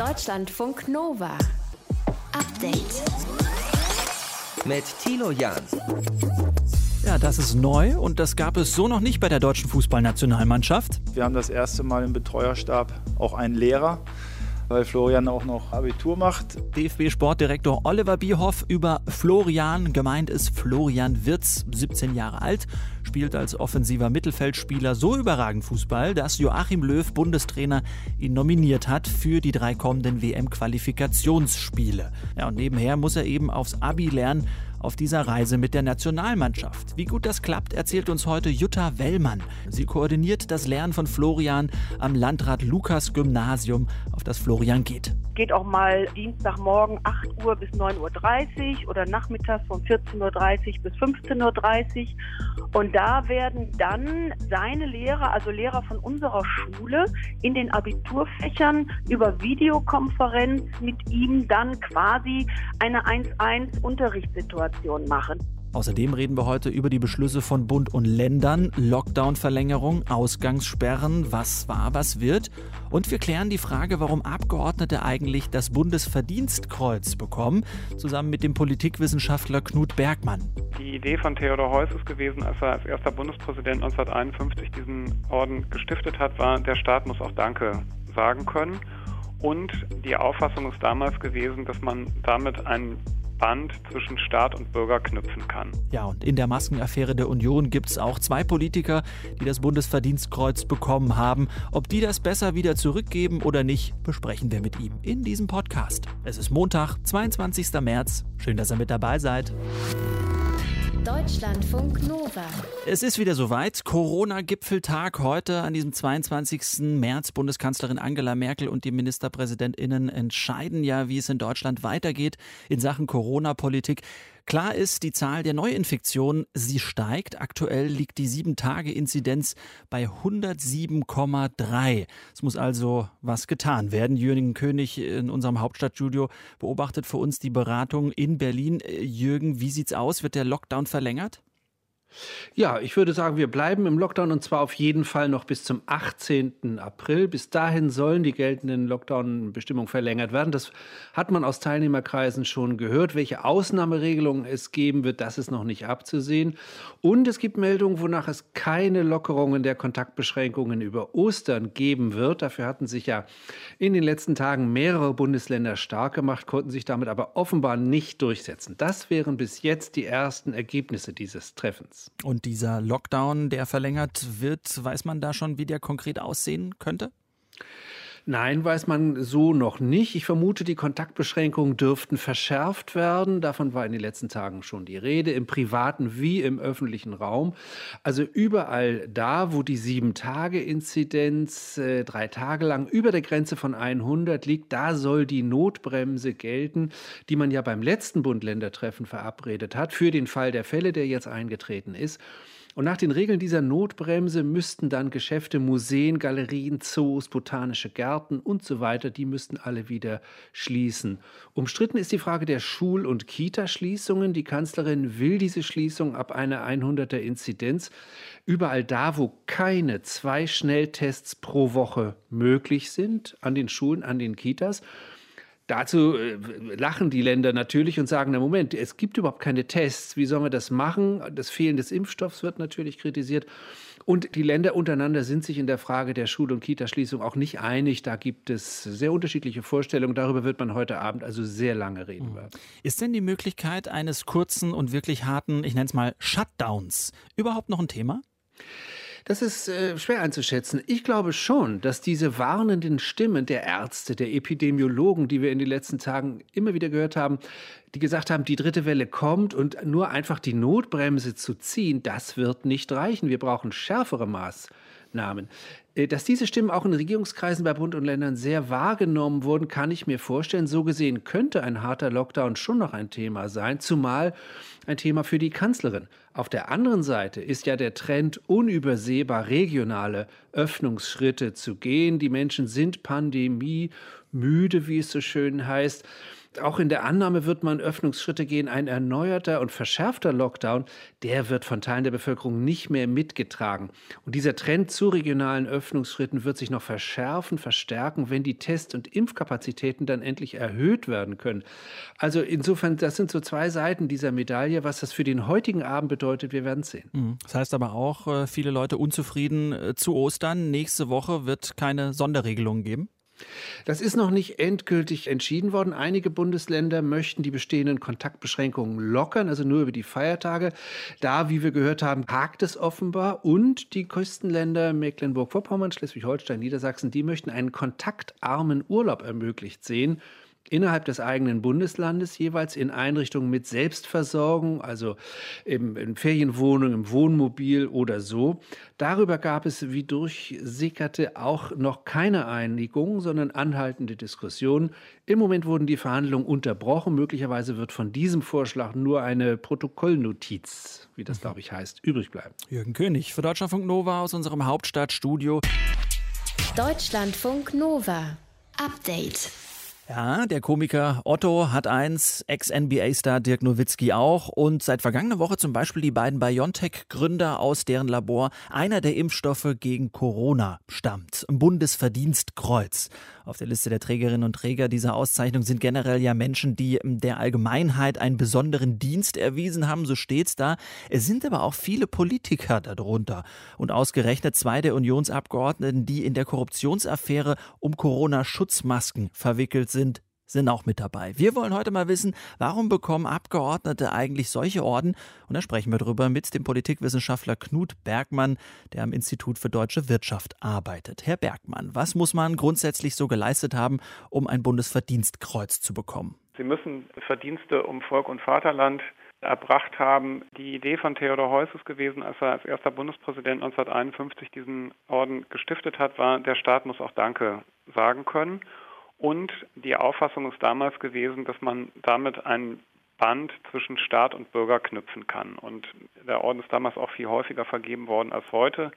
Deutschlandfunk Nova. Update. Mit Tilo Jan. Ja, das ist neu und das gab es so noch nicht bei der deutschen Fußballnationalmannschaft. Wir haben das erste Mal im Betreuerstab auch einen Lehrer, weil Florian auch noch Abitur macht. DFB-Sportdirektor Oliver Bierhoff über Florian. Gemeint ist Florian Wirz, 17 Jahre alt, spielt als offensiver Mittelfeldspieler so überragend Fußball, dass Joachim Löw, Bundestrainer, ihn nominiert hat für die drei kommenden WM-Qualifikationsspiele. Ja, und nebenher muss er eben aufs Abi lernen auf dieser Reise mit der Nationalmannschaft. Wie gut das klappt, erzählt uns heute Jutta Wellmann. Sie koordiniert das Lernen von Florian am Landrat Lukas Gymnasium, auf das Florian geht. Geht auch mal Dienstagmorgen 8 Uhr bis 9.30 Uhr oder nachmittags von 14.30 Uhr bis 15.30 Uhr. Und da werden dann seine Lehrer, also Lehrer von unserer Schule, in den Abiturfächern über Videokonferenz mit ihm dann quasi eine 1-1 Unterrichtssituation machen. Außerdem reden wir heute über die Beschlüsse von Bund und Ländern, Lockdown-Verlängerung, Ausgangssperren, was war, was wird. Und wir klären die Frage, warum Abgeordnete eigentlich das Bundesverdienstkreuz bekommen, zusammen mit dem Politikwissenschaftler Knut Bergmann. Die Idee von Theodor Heuss ist gewesen, als er als erster Bundespräsident 1951 diesen Orden gestiftet hat, war, der Staat muss auch Danke sagen können. Und die Auffassung ist damals gewesen, dass man damit einen Band zwischen Staat und Bürger knüpfen kann. Ja, und in der Maskenaffäre der Union gibt es auch zwei Politiker, die das Bundesverdienstkreuz bekommen haben. Ob die das besser wieder zurückgeben oder nicht, besprechen wir mit ihm in diesem Podcast. Es ist Montag, 22. März. Schön, dass ihr mit dabei seid. Deutschlandfunk Nova. Es ist wieder soweit. Corona-Gipfeltag heute an diesem 22. März. Bundeskanzlerin Angela Merkel und die MinisterpräsidentInnen entscheiden ja, wie es in Deutschland weitergeht in Sachen Corona-Politik. Klar ist, die Zahl der Neuinfektionen, sie steigt. Aktuell liegt die 7-Tage-Inzidenz bei 107,3. Es muss also was getan werden. Jürgen König in unserem Hauptstadtstudio beobachtet für uns die Beratung in Berlin. Jürgen, wie sieht's aus? Wird der Lockdown verlängert? Ja, ich würde sagen, wir bleiben im Lockdown und zwar auf jeden Fall noch bis zum 18. April. Bis dahin sollen die geltenden Lockdown-Bestimmungen verlängert werden. Das hat man aus Teilnehmerkreisen schon gehört. Welche Ausnahmeregelungen es geben wird, das ist noch nicht abzusehen. Und es gibt Meldungen, wonach es keine Lockerungen der Kontaktbeschränkungen über Ostern geben wird. Dafür hatten sich ja in den letzten Tagen mehrere Bundesländer stark gemacht, konnten sich damit aber offenbar nicht durchsetzen. Das wären bis jetzt die ersten Ergebnisse dieses Treffens. Und dieser Lockdown, der verlängert wird, weiß man da schon, wie der konkret aussehen könnte? Nein, weiß man so noch nicht. Ich vermute, die Kontaktbeschränkungen dürften verschärft werden. Davon war in den letzten Tagen schon die Rede, im privaten wie im öffentlichen Raum. Also überall da, wo die Sieben-Tage-Inzidenz äh, drei Tage lang über der Grenze von 100 liegt, da soll die Notbremse gelten, die man ja beim letzten Bund-Länder-Treffen verabredet hat, für den Fall der Fälle, der jetzt eingetreten ist. Und nach den Regeln dieser Notbremse müssten dann Geschäfte, Museen, Galerien, Zoos, botanische Gärten und so weiter, die müssten alle wieder schließen. Umstritten ist die Frage der Schul- und Kita-Schließungen. Die Kanzlerin will diese Schließung ab einer 100er Inzidenz. Überall da, wo keine zwei Schnelltests pro Woche möglich sind, an den Schulen, an den Kitas, Dazu äh, lachen die Länder natürlich und sagen, na Moment, es gibt überhaupt keine Tests. Wie sollen wir das machen? Das Fehlen des Impfstoffs wird natürlich kritisiert. Und die Länder untereinander sind sich in der Frage der Schul- und Kitaschließung auch nicht einig. Da gibt es sehr unterschiedliche Vorstellungen. Darüber wird man heute Abend also sehr lange reden. Mhm. Ist denn die Möglichkeit eines kurzen und wirklich harten, ich nenne es mal Shutdowns, überhaupt noch ein Thema? Das ist äh, schwer einzuschätzen. Ich glaube schon, dass diese warnenden Stimmen der Ärzte, der Epidemiologen, die wir in den letzten Tagen immer wieder gehört haben, die gesagt haben, die dritte Welle kommt und nur einfach die Notbremse zu ziehen, das wird nicht reichen. Wir brauchen schärfere Maßnahmen. Äh, dass diese Stimmen auch in Regierungskreisen bei Bund und Ländern sehr wahrgenommen wurden, kann ich mir vorstellen. So gesehen könnte ein harter Lockdown schon noch ein Thema sein, zumal ein Thema für die Kanzlerin. Auf der anderen Seite ist ja der Trend, unübersehbar regionale Öffnungsschritte zu gehen. Die Menschen sind pandemiemüde, wie es so schön heißt. Auch in der Annahme wird man Öffnungsschritte gehen. Ein erneuerter und verschärfter Lockdown, der wird von Teilen der Bevölkerung nicht mehr mitgetragen. Und dieser Trend zu regionalen Öffnungsschritten wird sich noch verschärfen, verstärken, wenn die Test- und Impfkapazitäten dann endlich erhöht werden können. Also insofern, das sind so zwei Seiten dieser Medaille. Was das für den heutigen Abend bedeutet, wir werden sehen. Mhm. Das heißt aber auch, äh, viele Leute unzufrieden äh, zu Ostern. Nächste Woche wird keine Sonderregelungen geben? Das ist noch nicht endgültig entschieden worden. Einige Bundesländer möchten die bestehenden Kontaktbeschränkungen lockern, also nur über die Feiertage. Da, wie wir gehört haben, hakt es offenbar. Und die Küstenländer Mecklenburg-Vorpommern, Schleswig-Holstein, Niedersachsen, die möchten einen kontaktarmen Urlaub ermöglicht sehen innerhalb des eigenen Bundeslandes jeweils in Einrichtungen mit Selbstversorgung, also im, in Ferienwohnungen, im Wohnmobil oder so. Darüber gab es, wie durchsickerte, auch noch keine Einigung, sondern anhaltende Diskussionen. Im Moment wurden die Verhandlungen unterbrochen. Möglicherweise wird von diesem Vorschlag nur eine Protokollnotiz, wie das glaube ich heißt, übrig bleiben. Jürgen König für Deutschlandfunk Nova aus unserem Hauptstadtstudio. Deutschlandfunk Nova. Update. Ja, der Komiker Otto hat eins, Ex-NBA-Star Dirk Nowitzki auch und seit vergangener Woche zum Beispiel die beiden BioNTech-Gründer aus deren Labor einer der Impfstoffe gegen Corona stammt. Bundesverdienstkreuz. Auf der Liste der Trägerinnen und Träger dieser Auszeichnung sind generell ja Menschen, die der Allgemeinheit einen besonderen Dienst erwiesen haben, so steht's da. Es sind aber auch viele Politiker darunter und ausgerechnet zwei der Unionsabgeordneten, die in der Korruptionsaffäre um Corona-Schutzmasken verwickelt sind sind, auch mit dabei. Wir wollen heute mal wissen, warum bekommen Abgeordnete eigentlich solche Orden? Und da sprechen wir darüber mit dem Politikwissenschaftler Knut Bergmann, der am Institut für deutsche Wirtschaft arbeitet. Herr Bergmann, was muss man grundsätzlich so geleistet haben, um ein Bundesverdienstkreuz zu bekommen? Sie müssen Verdienste um Volk und Vaterland erbracht haben. Die Idee von Theodor Heuss ist gewesen, als er als erster Bundespräsident 1951 diesen Orden gestiftet hat, war, der Staat muss auch Danke sagen können. Und die Auffassung ist damals gewesen, dass man damit ein Band zwischen Staat und Bürger knüpfen kann. Und der Orden ist damals auch viel häufiger vergeben worden als heute.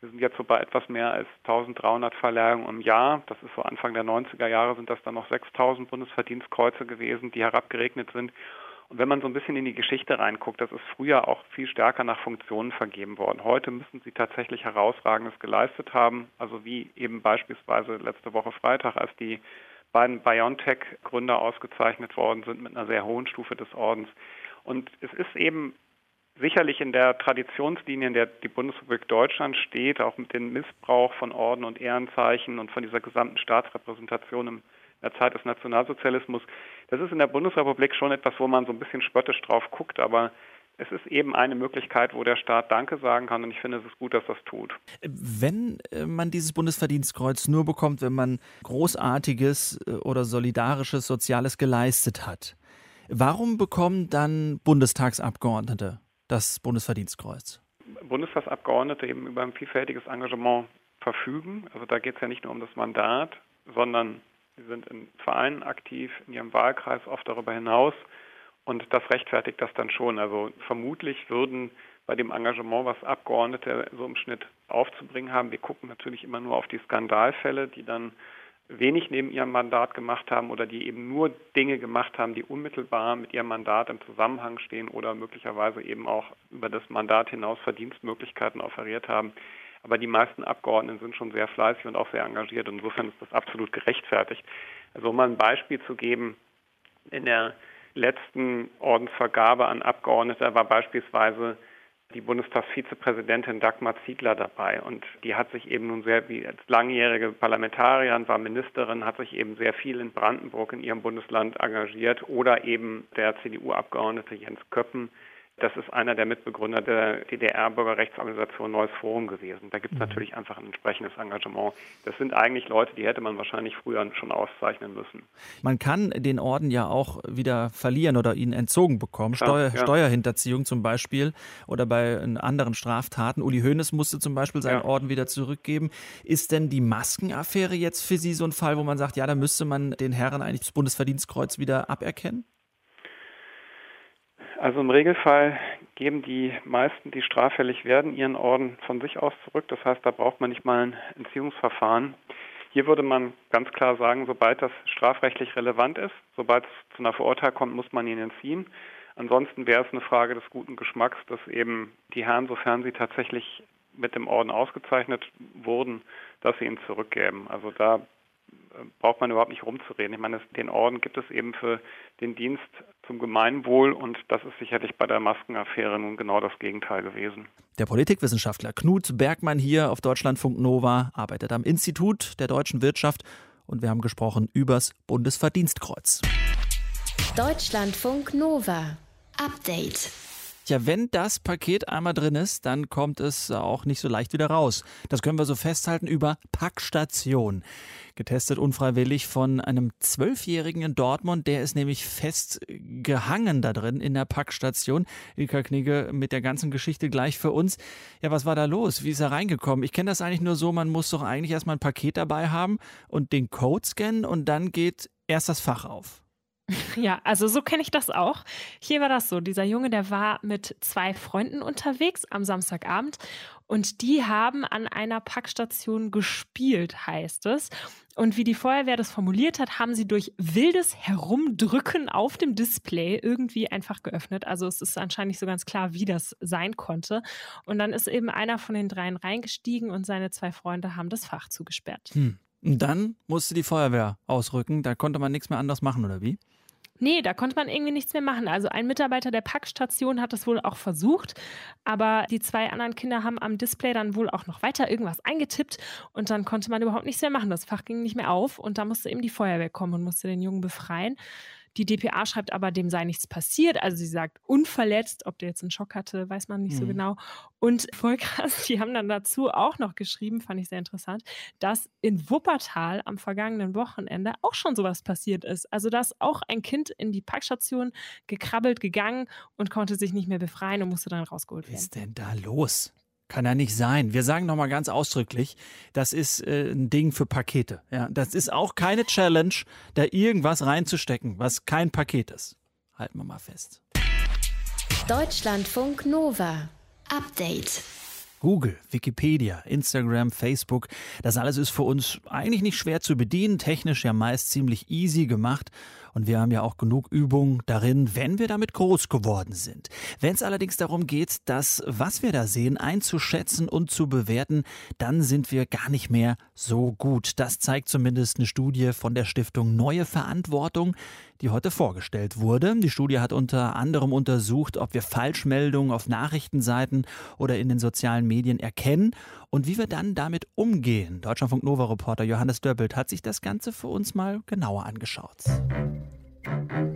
Wir sind jetzt so bei etwas mehr als 1300 Verleihungen im Jahr. Das ist so Anfang der 90er Jahre sind das dann noch 6000 Bundesverdienstkreuze gewesen, die herabgeregnet sind. Und wenn man so ein bisschen in die Geschichte reinguckt, das ist früher auch viel stärker nach Funktionen vergeben worden. Heute müssen sie tatsächlich herausragendes geleistet haben, also wie eben beispielsweise letzte Woche Freitag, als die beiden BioNTech-Gründer ausgezeichnet worden sind mit einer sehr hohen Stufe des Ordens. Und es ist eben sicherlich in der Traditionslinie, in der die Bundesrepublik Deutschland steht, auch mit dem Missbrauch von Orden und Ehrenzeichen und von dieser gesamten Staatsrepräsentation im der Zeit des Nationalsozialismus. Das ist in der Bundesrepublik schon etwas, wo man so ein bisschen spöttisch drauf guckt, aber es ist eben eine Möglichkeit, wo der Staat Danke sagen kann und ich finde, es ist gut, dass das tut. Wenn äh, man dieses Bundesverdienstkreuz nur bekommt, wenn man Großartiges äh, oder Solidarisches, Soziales geleistet hat, warum bekommen dann Bundestagsabgeordnete das Bundesverdienstkreuz? Bundestagsabgeordnete eben über ein vielfältiges Engagement verfügen. Also da geht es ja nicht nur um das Mandat, sondern Sie sind in Vereinen aktiv, in ihrem Wahlkreis oft darüber hinaus. Und das rechtfertigt das dann schon. Also vermutlich würden bei dem Engagement, was Abgeordnete so im Schnitt aufzubringen haben, wir gucken natürlich immer nur auf die Skandalfälle, die dann wenig neben ihrem Mandat gemacht haben oder die eben nur Dinge gemacht haben, die unmittelbar mit ihrem Mandat im Zusammenhang stehen oder möglicherweise eben auch über das Mandat hinaus Verdienstmöglichkeiten offeriert haben. Aber die meisten Abgeordneten sind schon sehr fleißig und auch sehr engagiert. Insofern ist das absolut gerechtfertigt. Also um mal ein Beispiel zu geben, in der letzten Ordensvergabe an Abgeordnete war beispielsweise die Bundestagsvizepräsidentin Dagmar Ziegler dabei. Und die hat sich eben nun sehr, wie als langjährige Parlamentarierin, war Ministerin, hat sich eben sehr viel in Brandenburg in ihrem Bundesland engagiert. Oder eben der CDU-Abgeordnete Jens Köppen, das ist einer der Mitbegründer der DDR-Bürgerrechtsorganisation Neues Forum gewesen. Da gibt es mhm. natürlich einfach ein entsprechendes Engagement. Das sind eigentlich Leute, die hätte man wahrscheinlich früher schon auszeichnen müssen. Man kann den Orden ja auch wieder verlieren oder ihn entzogen bekommen. Steuer, ja. Steuerhinterziehung zum Beispiel oder bei anderen Straftaten. Uli Hoeneß musste zum Beispiel seinen ja. Orden wieder zurückgeben. Ist denn die Maskenaffäre jetzt für Sie so ein Fall, wo man sagt, ja, da müsste man den Herren eigentlich das Bundesverdienstkreuz wieder aberkennen? Also im Regelfall geben die meisten, die straffällig werden, ihren Orden von sich aus zurück. Das heißt, da braucht man nicht mal ein Entziehungsverfahren. Hier würde man ganz klar sagen, sobald das strafrechtlich relevant ist, sobald es zu einer Verurteilung kommt, muss man ihn entziehen. Ansonsten wäre es eine Frage des guten Geschmacks, dass eben die Herren, sofern sie tatsächlich mit dem Orden ausgezeichnet wurden, dass sie ihn zurückgeben. Also da braucht man überhaupt nicht rumzureden. Ich meine, den Orden gibt es eben für den Dienst zum Gemeinwohl und das ist sicherlich bei der Maskenaffäre nun genau das Gegenteil gewesen. Der Politikwissenschaftler Knut Bergmann hier auf Deutschlandfunk Nova arbeitet am Institut der deutschen Wirtschaft und wir haben gesprochen übers Bundesverdienstkreuz. Deutschlandfunk Nova. Update. Ja, wenn das Paket einmal drin ist, dann kommt es auch nicht so leicht wieder raus. Das können wir so festhalten über Packstation. Getestet unfreiwillig von einem Zwölfjährigen in Dortmund, der ist nämlich fest gehangen da drin in der Packstation. Ilka Knigge mit der ganzen Geschichte gleich für uns. Ja, was war da los? Wie ist er reingekommen? Ich kenne das eigentlich nur so, man muss doch eigentlich erstmal ein Paket dabei haben und den Code scannen und dann geht erst das Fach auf. Ja, also so kenne ich das auch. Hier war das so, dieser Junge, der war mit zwei Freunden unterwegs am Samstagabend und die haben an einer Packstation gespielt, heißt es. Und wie die Feuerwehr das formuliert hat, haben sie durch wildes Herumdrücken auf dem Display irgendwie einfach geöffnet. Also es ist anscheinend nicht so ganz klar, wie das sein konnte. Und dann ist eben einer von den dreien reingestiegen und seine zwei Freunde haben das Fach zugesperrt. Hm. Und dann musste die Feuerwehr ausrücken. Da konnte man nichts mehr anders machen, oder wie? Nee, da konnte man irgendwie nichts mehr machen. Also ein Mitarbeiter der Packstation hat es wohl auch versucht, aber die zwei anderen Kinder haben am Display dann wohl auch noch weiter irgendwas eingetippt und dann konnte man überhaupt nichts mehr machen. Das Fach ging nicht mehr auf und da musste eben die Feuerwehr kommen und musste den Jungen befreien. Die DPA schreibt aber, dem sei nichts passiert. Also sie sagt unverletzt. Ob der jetzt einen Schock hatte, weiß man nicht mhm. so genau. Und voll krass, die haben dann dazu auch noch geschrieben, fand ich sehr interessant, dass in Wuppertal am vergangenen Wochenende auch schon sowas passiert ist. Also dass auch ein Kind in die Parkstation gekrabbelt, gegangen und konnte sich nicht mehr befreien und musste dann rausgeholt werden. Was ist denn da los? Kann ja nicht sein. Wir sagen nochmal ganz ausdrücklich, das ist äh, ein Ding für Pakete. Ja, das ist auch keine Challenge, da irgendwas reinzustecken, was kein Paket ist. Halten wir mal fest. Deutschlandfunk Nova. Update. Google, Wikipedia, Instagram, Facebook, das alles ist für uns eigentlich nicht schwer zu bedienen, technisch ja meist ziemlich easy gemacht und wir haben ja auch genug Übung darin, wenn wir damit groß geworden sind. Wenn es allerdings darum geht, das, was wir da sehen, einzuschätzen und zu bewerten, dann sind wir gar nicht mehr so gut. Das zeigt zumindest eine Studie von der Stiftung Neue Verantwortung, die heute vorgestellt wurde. Die Studie hat unter anderem untersucht, ob wir Falschmeldungen auf Nachrichtenseiten oder in den sozialen Medien erkennen und wie wir dann damit umgehen. Deutschlandfunk Nova Reporter Johannes Döppelt hat sich das Ganze für uns mal genauer angeschaut.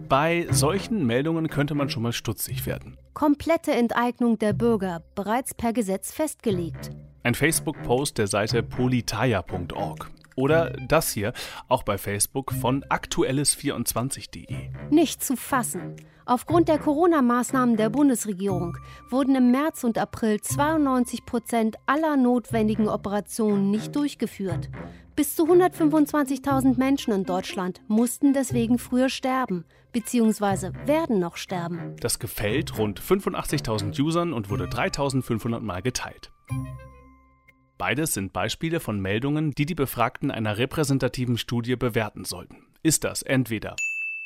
Bei solchen Meldungen könnte man schon mal stutzig werden. Komplette Enteignung der Bürger, bereits per Gesetz festgelegt. Ein Facebook-Post der Seite politaya.org. Oder das hier, auch bei Facebook von aktuelles24.de. Nicht zu fassen. Aufgrund der Corona-Maßnahmen der Bundesregierung wurden im März und April 92 Prozent aller notwendigen Operationen nicht durchgeführt. Bis zu 125.000 Menschen in Deutschland mussten deswegen früher sterben, beziehungsweise werden noch sterben. Das gefällt rund 85.000 Usern und wurde 3.500 Mal geteilt. Beides sind Beispiele von Meldungen, die die Befragten einer repräsentativen Studie bewerten sollten. Ist das entweder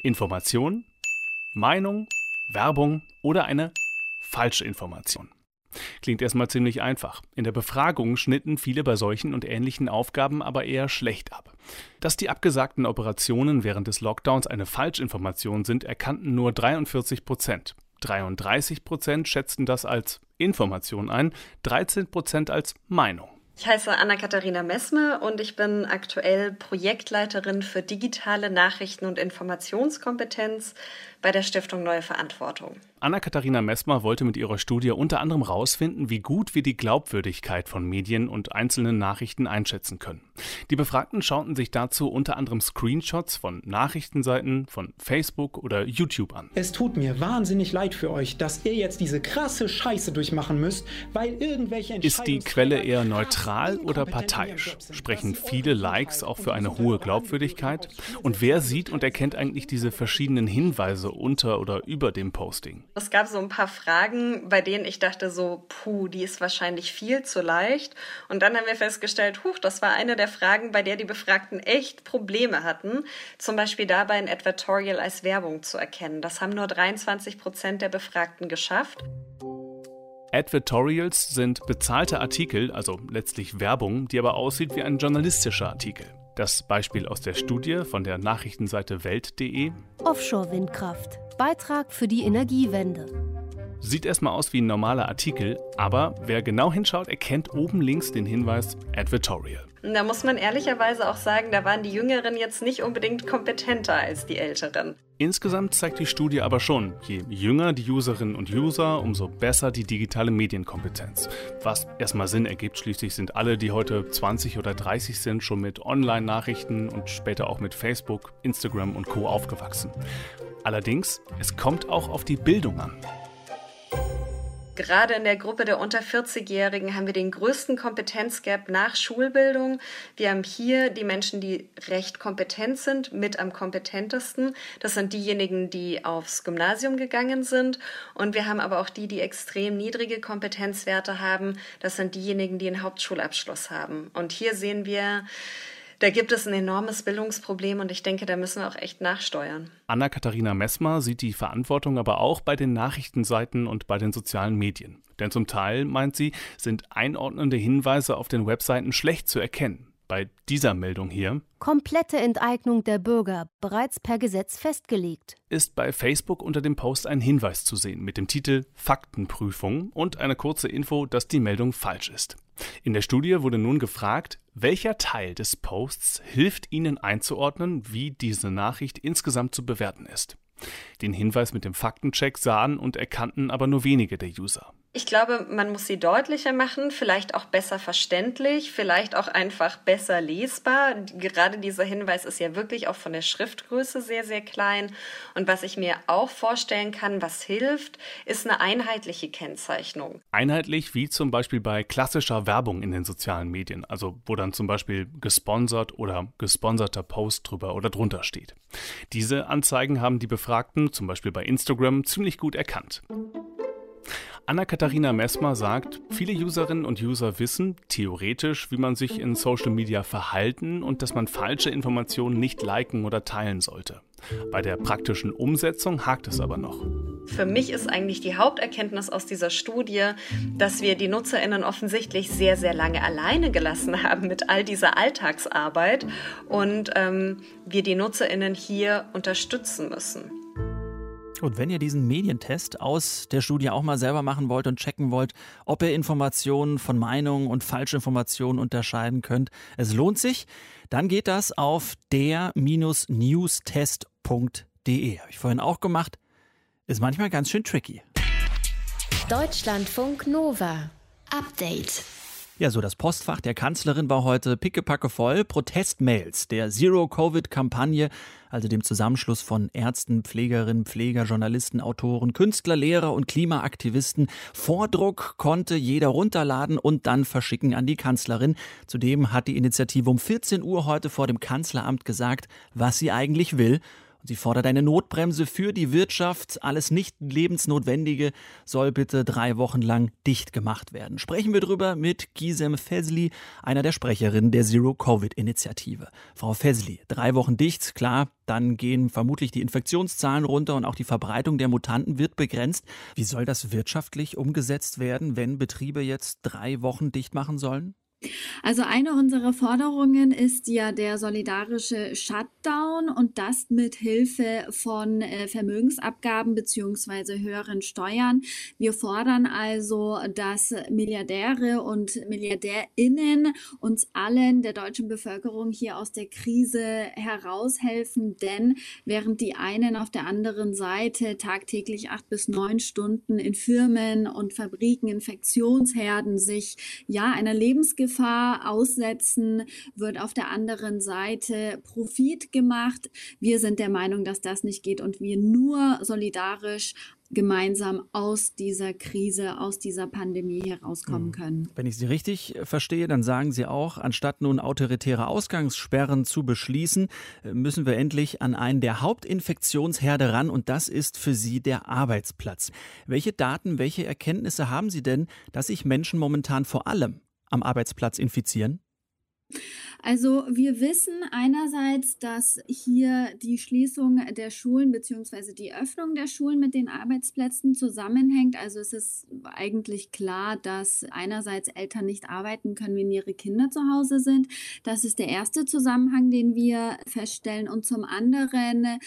Information, Meinung, Werbung oder eine Falschinformation? Klingt erstmal ziemlich einfach. In der Befragung schnitten viele bei solchen und ähnlichen Aufgaben aber eher schlecht ab. Dass die abgesagten Operationen während des Lockdowns eine Falschinformation sind, erkannten nur 43 Prozent. 33 Prozent schätzten das als Information ein, 13 Prozent als Meinung. Ich heiße Anna-Katharina Messme und ich bin aktuell Projektleiterin für digitale Nachrichten- und Informationskompetenz bei der Stiftung Neue Verantwortung. Anna-Katharina Messmer wollte mit ihrer Studie unter anderem herausfinden, wie gut wir die Glaubwürdigkeit von Medien und einzelnen Nachrichten einschätzen können. Die Befragten schauten sich dazu unter anderem Screenshots von Nachrichtenseiten von Facebook oder YouTube an. Es tut mir wahnsinnig leid für euch, dass ihr jetzt diese krasse Scheiße durchmachen müsst, weil irgendwelche Ist die Quelle eher neutral? Neutral oder parteiisch? Sprechen viele Likes auch für eine hohe Glaubwürdigkeit? Und wer sieht und erkennt eigentlich diese verschiedenen Hinweise unter oder über dem Posting? Es gab so ein paar Fragen, bei denen ich dachte so, puh, die ist wahrscheinlich viel zu leicht. Und dann haben wir festgestellt, huch, das war eine der Fragen, bei der die Befragten echt Probleme hatten. Zum Beispiel dabei ein Advertorial als Werbung zu erkennen. Das haben nur 23 Prozent der Befragten geschafft. Advertorials sind bezahlte Artikel, also letztlich Werbung, die aber aussieht wie ein journalistischer Artikel. Das Beispiel aus der Studie von der Nachrichtenseite Welt.de. Offshore-Windkraft. Beitrag für die Energiewende. Sieht erstmal aus wie ein normaler Artikel, aber wer genau hinschaut, erkennt oben links den Hinweis Advertorial. Da muss man ehrlicherweise auch sagen, da waren die Jüngeren jetzt nicht unbedingt kompetenter als die Älteren. Insgesamt zeigt die Studie aber schon, je jünger die Userinnen und User, umso besser die digitale Medienkompetenz. Was erstmal Sinn ergibt, schließlich sind alle, die heute 20 oder 30 sind, schon mit Online-Nachrichten und später auch mit Facebook, Instagram und Co aufgewachsen. Allerdings, es kommt auch auf die Bildung an. Gerade in der Gruppe der unter 40-Jährigen haben wir den größten Kompetenzgap nach Schulbildung. Wir haben hier die Menschen, die recht kompetent sind, mit am kompetentesten. Das sind diejenigen, die aufs Gymnasium gegangen sind. Und wir haben aber auch die, die extrem niedrige Kompetenzwerte haben. Das sind diejenigen, die einen Hauptschulabschluss haben. Und hier sehen wir, da gibt es ein enormes Bildungsproblem und ich denke, da müssen wir auch echt nachsteuern. Anna-Katharina Messmer sieht die Verantwortung aber auch bei den Nachrichtenseiten und bei den sozialen Medien. Denn zum Teil, meint sie, sind einordnende Hinweise auf den Webseiten schlecht zu erkennen. Bei dieser Meldung hier Komplette Enteignung der Bürger, bereits per Gesetz festgelegt. Ist bei Facebook unter dem Post ein Hinweis zu sehen mit dem Titel Faktenprüfung und eine kurze Info, dass die Meldung falsch ist. In der Studie wurde nun gefragt, welcher Teil des Posts hilft Ihnen einzuordnen, wie diese Nachricht insgesamt zu bewerten ist. Den Hinweis mit dem Faktencheck sahen und erkannten aber nur wenige der User. Ich glaube, man muss sie deutlicher machen, vielleicht auch besser verständlich, vielleicht auch einfach besser lesbar. Gerade dieser Hinweis ist ja wirklich auch von der Schriftgröße sehr, sehr klein. Und was ich mir auch vorstellen kann, was hilft, ist eine einheitliche Kennzeichnung. Einheitlich wie zum Beispiel bei klassischer Werbung in den sozialen Medien, also wo dann zum Beispiel gesponsert oder gesponserter Post drüber oder drunter steht. Diese Anzeigen haben die Befragten, zum Beispiel bei Instagram, ziemlich gut erkannt. Anna-Katharina Messmer sagt, viele Userinnen und User wissen theoretisch, wie man sich in Social Media verhalten und dass man falsche Informationen nicht liken oder teilen sollte. Bei der praktischen Umsetzung hakt es aber noch. Für mich ist eigentlich die Haupterkenntnis aus dieser Studie, dass wir die Nutzerinnen offensichtlich sehr, sehr lange alleine gelassen haben mit all dieser Alltagsarbeit und ähm, wir die Nutzerinnen hier unterstützen müssen. Und wenn ihr diesen Medientest aus der Studie auch mal selber machen wollt und checken wollt, ob ihr Informationen von Meinungen und Falschinformationen unterscheiden könnt, es lohnt sich, dann geht das auf der-newstest.de. Habe ich vorhin auch gemacht. Ist manchmal ganz schön tricky. Deutschlandfunk Nova. Update. Ja, so das Postfach der Kanzlerin war heute pickepacke voll. Protestmails der Zero-Covid-Kampagne, also dem Zusammenschluss von Ärzten, Pflegerinnen, Pfleger, Journalisten, Autoren, Künstler, Lehrer und Klimaaktivisten. Vordruck konnte jeder runterladen und dann verschicken an die Kanzlerin. Zudem hat die Initiative um 14 Uhr heute vor dem Kanzleramt gesagt, was sie eigentlich will. Sie fordert eine Notbremse für die Wirtschaft. Alles nicht lebensnotwendige soll bitte drei Wochen lang dicht gemacht werden. Sprechen wir drüber mit Gisem Fesli, einer der Sprecherinnen der Zero-Covid-Initiative. Frau Fesli, drei Wochen dicht, klar, dann gehen vermutlich die Infektionszahlen runter und auch die Verbreitung der Mutanten wird begrenzt. Wie soll das wirtschaftlich umgesetzt werden, wenn Betriebe jetzt drei Wochen dicht machen sollen? Also eine unserer Forderungen ist ja der solidarische Shutdown und das mit Hilfe von äh, Vermögensabgaben beziehungsweise höheren Steuern. Wir fordern also, dass Milliardäre und Milliardärinnen uns allen der deutschen Bevölkerung hier aus der Krise heraushelfen, denn während die einen auf der anderen Seite tagtäglich acht bis neun Stunden in Firmen und Fabriken Infektionsherden sich ja einer Lebensgefahr Lebensgefahr aussetzen, wird auf der anderen Seite Profit gemacht. Wir sind der Meinung, dass das nicht geht und wir nur solidarisch gemeinsam aus dieser Krise, aus dieser Pandemie herauskommen hm. können. Wenn ich Sie richtig verstehe, dann sagen Sie auch, anstatt nun autoritäre Ausgangssperren zu beschließen, müssen wir endlich an einen der Hauptinfektionsherde ran und das ist für Sie der Arbeitsplatz. Welche Daten, welche Erkenntnisse haben Sie denn, dass sich Menschen momentan vor allem am Arbeitsplatz infizieren? Also wir wissen einerseits, dass hier die Schließung der Schulen bzw. die Öffnung der Schulen mit den Arbeitsplätzen zusammenhängt. Also es ist eigentlich klar, dass einerseits Eltern nicht arbeiten können, wenn ihre Kinder zu Hause sind. Das ist der erste Zusammenhang, den wir feststellen. Und zum anderen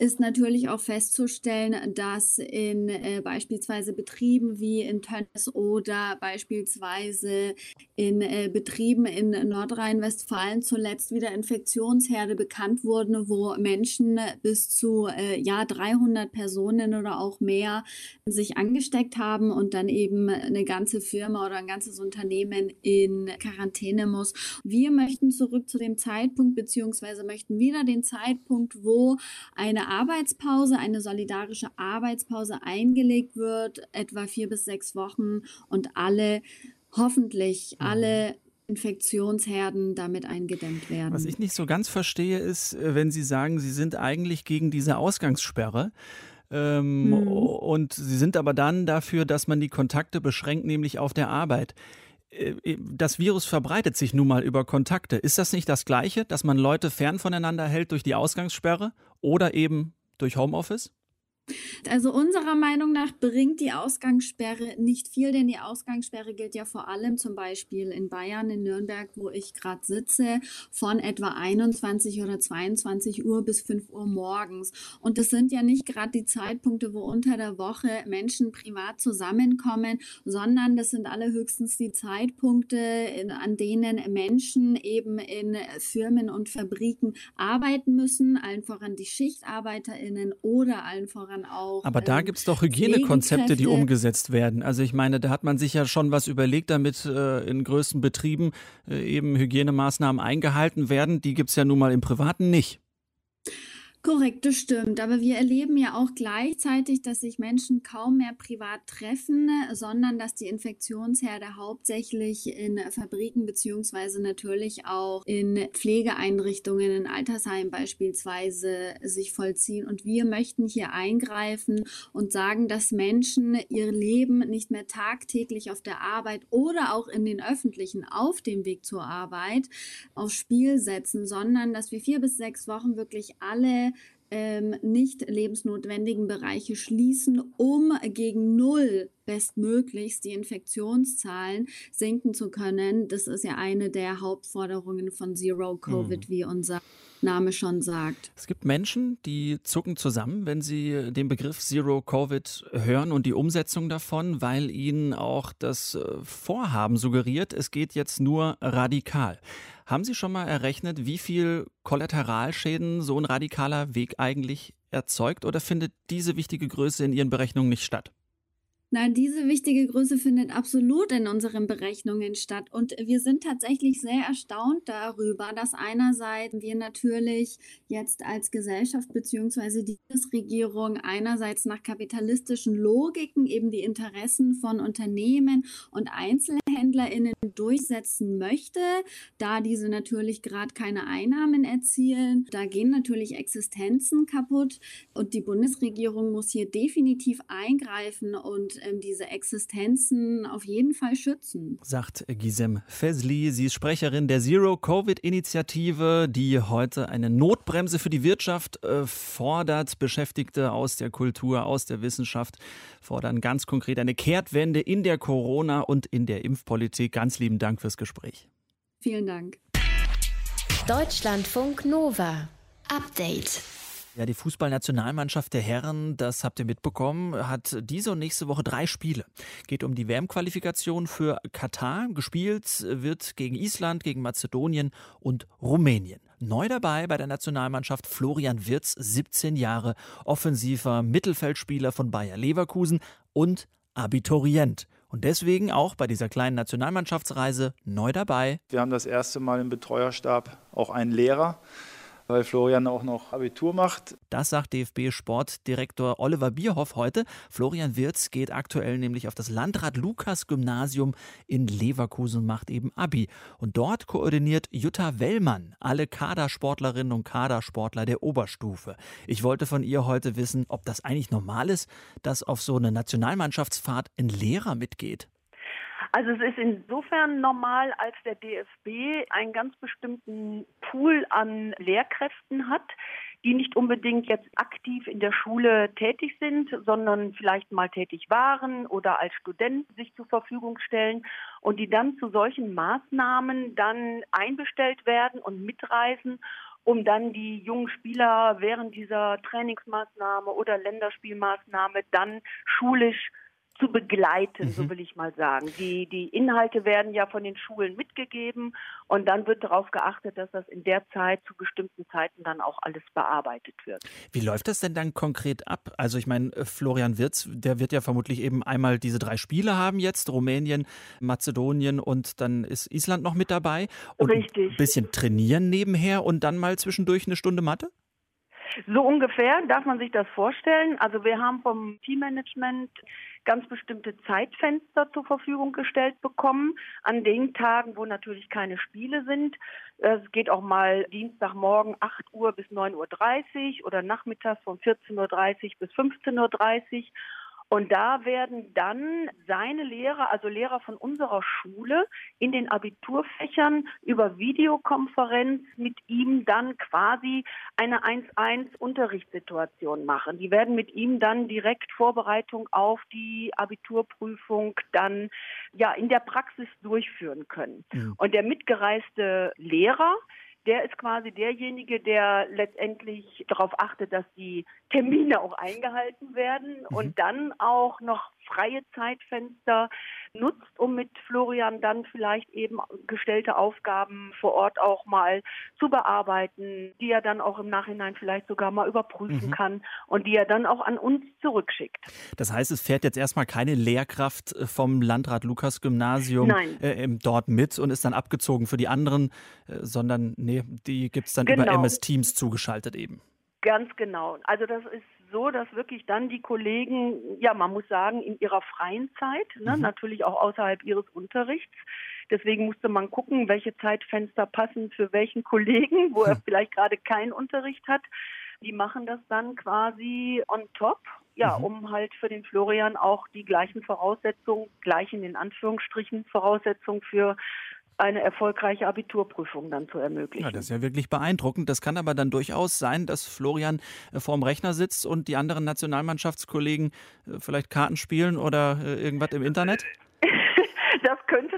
ist natürlich auch festzustellen, dass in äh, beispielsweise Betrieben wie in Tönnes oder beispielsweise in äh, Betrieben in Nordrhein-Westfalen zuletzt wieder Infektionsherde bekannt wurden, wo Menschen bis zu äh, ja 300 Personen oder auch mehr sich angesteckt haben und dann eben eine ganze Firma oder ein ganzes Unternehmen in Quarantäne muss. Wir möchten zurück zu dem Zeitpunkt beziehungsweise möchten wieder den Zeitpunkt, wo eine Arbeitspause, eine solidarische Arbeitspause eingelegt wird, etwa vier bis sechs Wochen und alle, hoffentlich mhm. alle Infektionsherden damit eingedämmt werden. Was ich nicht so ganz verstehe, ist, äh, wenn Sie sagen, Sie sind eigentlich gegen diese Ausgangssperre. Ähm, mhm. Und Sie sind aber dann dafür, dass man die Kontakte beschränkt, nämlich auf der Arbeit. Äh, äh, das Virus verbreitet sich nun mal über Kontakte. Ist das nicht das Gleiche, dass man Leute fern voneinander hält durch die Ausgangssperre oder eben durch Homeoffice? Also unserer Meinung nach bringt die Ausgangssperre nicht viel, denn die Ausgangssperre gilt ja vor allem zum Beispiel in Bayern, in Nürnberg, wo ich gerade sitze, von etwa 21 oder 22 Uhr bis 5 Uhr morgens. Und das sind ja nicht gerade die Zeitpunkte, wo unter der Woche Menschen privat zusammenkommen, sondern das sind alle höchstens die Zeitpunkte, an denen Menschen eben in Firmen und Fabriken arbeiten müssen, allen voran die SchichtarbeiterInnen oder allen voran dann auch. Aber da ähm, gibt es doch Hygienekonzepte, die umgesetzt werden. Also ich meine, da hat man sich ja schon was überlegt, damit äh, in größten Betrieben äh, eben Hygienemaßnahmen eingehalten werden. Die gibt es ja nun mal im Privaten nicht. Korrekt, das stimmt. Aber wir erleben ja auch gleichzeitig, dass sich Menschen kaum mehr privat treffen, sondern dass die Infektionsherde hauptsächlich in Fabriken beziehungsweise natürlich auch in Pflegeeinrichtungen, in Altersheimen beispielsweise sich vollziehen. Und wir möchten hier eingreifen und sagen, dass Menschen ihr Leben nicht mehr tagtäglich auf der Arbeit oder auch in den öffentlichen auf dem Weg zur Arbeit aufs Spiel setzen, sondern dass wir vier bis sechs Wochen wirklich alle ähm, nicht lebensnotwendigen Bereiche schließen, um gegen Null bestmöglichst die Infektionszahlen senken zu können. Das ist ja eine der Hauptforderungen von Zero Covid, mhm. wie unser Name schon sagt. Es gibt Menschen, die zucken zusammen, wenn sie den Begriff Zero Covid hören und die Umsetzung davon, weil ihnen auch das äh, Vorhaben suggeriert, es geht jetzt nur radikal. Haben Sie schon mal errechnet, wie viel Kollateralschäden so ein radikaler Weg eigentlich erzeugt oder findet diese wichtige Größe in Ihren Berechnungen nicht statt? Nein, diese wichtige Größe findet absolut in unseren Berechnungen statt. Und wir sind tatsächlich sehr erstaunt darüber, dass einerseits wir natürlich jetzt als Gesellschaft beziehungsweise die Bundesregierung einerseits nach kapitalistischen Logiken eben die Interessen von Unternehmen und EinzelhändlerInnen durchsetzen möchte, da diese natürlich gerade keine Einnahmen erzielen. Da gehen natürlich Existenzen kaputt und die Bundesregierung muss hier definitiv eingreifen und ähm, diese Existenzen auf jeden Fall schützen. Sagt Gisem Fesli. Sie ist Sprecherin der Zero-Covid-Initiative, die heute eine Notbremse für die Wirtschaft äh, fordert. Beschäftigte aus der Kultur, aus der Wissenschaft fordern ganz konkret eine Kehrtwende in der Corona- und in der Impfpolitik. Ganz lieben Dank fürs Gespräch. Vielen Dank. Deutschlandfunk Nova. Update. Ja, die Fußballnationalmannschaft der Herren, das habt ihr mitbekommen, hat diese und nächste Woche drei Spiele. Geht um die WM-Qualifikation für Katar. Gespielt wird gegen Island, gegen Mazedonien und Rumänien. Neu dabei bei der Nationalmannschaft Florian Wirz, 17 Jahre, offensiver Mittelfeldspieler von Bayer Leverkusen und Abiturient. Und deswegen auch bei dieser kleinen Nationalmannschaftsreise neu dabei. Wir haben das erste Mal im Betreuerstab auch einen Lehrer weil Florian auch noch Abitur macht. Das sagt DFB-Sportdirektor Oliver Bierhoff heute. Florian Wirz geht aktuell nämlich auf das Landrat-Lukas-Gymnasium in Leverkusen und macht eben Abi. Und dort koordiniert Jutta Wellmann alle Kadersportlerinnen und Kadersportler der Oberstufe. Ich wollte von ihr heute wissen, ob das eigentlich normal ist, dass auf so eine Nationalmannschaftsfahrt ein Lehrer mitgeht. Also es ist insofern normal, als der DFB einen ganz bestimmten Pool an Lehrkräften hat, die nicht unbedingt jetzt aktiv in der Schule tätig sind, sondern vielleicht mal tätig waren oder als Student sich zur Verfügung stellen und die dann zu solchen Maßnahmen dann einbestellt werden und mitreisen um dann die jungen Spieler während dieser Trainingsmaßnahme oder Länderspielmaßnahme dann schulisch zu begleiten, mhm. so will ich mal sagen. Die, die Inhalte werden ja von den Schulen mitgegeben und dann wird darauf geachtet, dass das in der Zeit zu bestimmten Zeiten dann auch alles bearbeitet wird. Wie läuft das denn dann konkret ab? Also ich meine, äh, Florian Wirz, der wird ja vermutlich eben einmal diese drei Spiele haben jetzt, Rumänien, Mazedonien und dann ist Island noch mit dabei. Und Richtig. ein bisschen trainieren nebenher und dann mal zwischendurch eine Stunde Mathe? So ungefähr darf man sich das vorstellen. Also wir haben vom Teammanagement ganz bestimmte Zeitfenster zur Verfügung gestellt bekommen, an den Tagen, wo natürlich keine Spiele sind. Es geht auch mal Dienstagmorgen 8 Uhr bis 9.30 Uhr oder nachmittags von 14.30 Uhr bis 15.30 Uhr. Und da werden dann seine Lehrer, also Lehrer von unserer Schule, in den Abiturfächern über Videokonferenz mit ihm dann quasi eine 1-1 Unterrichtssituation machen. Die werden mit ihm dann direkt Vorbereitung auf die Abiturprüfung dann ja in der Praxis durchführen können. Ja. Und der mitgereiste Lehrer, der ist quasi derjenige, der letztendlich darauf achtet, dass die Termine auch eingehalten werden mhm. und dann auch noch freie Zeitfenster nutzt, um mit Florian dann vielleicht eben gestellte Aufgaben vor Ort auch mal zu bearbeiten, die er dann auch im Nachhinein vielleicht sogar mal überprüfen mhm. kann und die er dann auch an uns zurückschickt. Das heißt, es fährt jetzt erstmal keine Lehrkraft äh, vom Landrat Lukas Gymnasium äh, dort mit und ist dann abgezogen für die anderen, äh, sondern nee, die gibt es dann genau. über MS Teams zugeschaltet eben. Ganz genau. Also das ist so, dass wirklich dann die Kollegen, ja, man muss sagen, in ihrer freien Zeit, ne, mhm. natürlich auch außerhalb ihres Unterrichts, Deswegen musste man gucken, welche Zeitfenster passen für welchen Kollegen, wo er vielleicht gerade keinen Unterricht hat. Die machen das dann quasi on top, ja, mhm. um halt für den Florian auch die gleichen Voraussetzungen, gleich in den Anführungsstrichen Voraussetzungen für eine erfolgreiche Abiturprüfung dann zu ermöglichen. Ja, das ist ja wirklich beeindruckend. Das kann aber dann durchaus sein, dass Florian äh, vorm Rechner sitzt und die anderen Nationalmannschaftskollegen äh, vielleicht Karten spielen oder äh, irgendwas im Internet?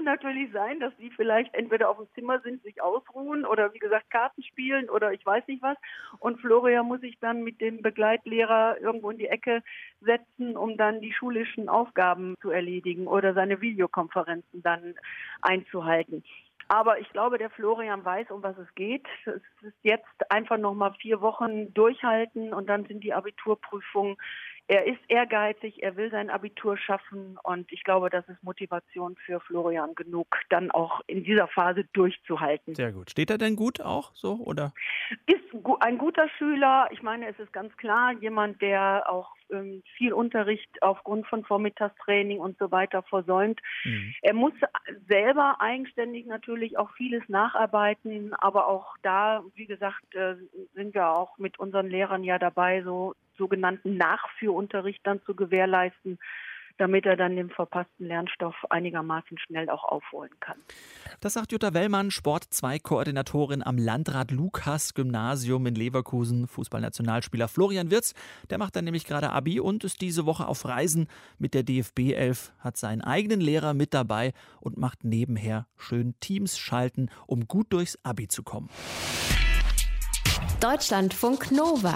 Natürlich sein, dass die vielleicht entweder auf dem Zimmer sind, sich ausruhen oder wie gesagt Karten spielen oder ich weiß nicht was. Und Florian muss sich dann mit dem Begleitlehrer irgendwo in die Ecke setzen, um dann die schulischen Aufgaben zu erledigen oder seine Videokonferenzen dann einzuhalten. Aber ich glaube, der Florian weiß, um was es geht. Es ist jetzt einfach noch mal vier Wochen durchhalten und dann sind die Abiturprüfungen er ist ehrgeizig, er will sein Abitur schaffen und ich glaube, das ist Motivation für Florian genug, dann auch in dieser Phase durchzuhalten. Sehr gut. Steht er denn gut auch so oder? Ist ein guter Schüler. Ich meine, es ist ganz klar jemand, der auch ähm, viel Unterricht aufgrund von Vormittagstraining und so weiter versäumt. Mhm. Er muss selber eigenständig natürlich auch vieles nacharbeiten, aber auch da, wie gesagt, äh, sind wir auch mit unseren Lehrern ja dabei, so sogenannten Nachführunterricht dann zu gewährleisten, damit er dann den verpassten Lernstoff einigermaßen schnell auch aufholen kann. Das sagt Jutta Wellmann, Sport 2 Koordinatorin am Landrat Lukas Gymnasium in Leverkusen. Fußballnationalspieler Florian Wirz, der macht dann nämlich gerade Abi und ist diese Woche auf Reisen mit der DFB 11, hat seinen eigenen Lehrer mit dabei und macht nebenher schön Teams schalten, um gut durchs Abi zu kommen. Deutschlandfunk Nova.